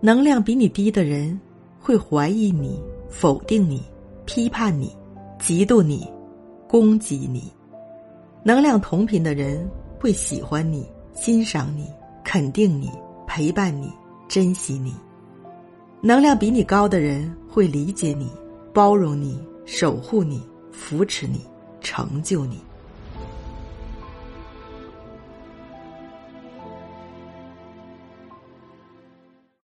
能量比你低的人会怀疑你否定你批判你嫉妒你攻击你。能量同频的人会喜欢你欣赏你肯定你陪伴你珍惜你。能量比你高的人会理解你包容你守护你扶持你成就你。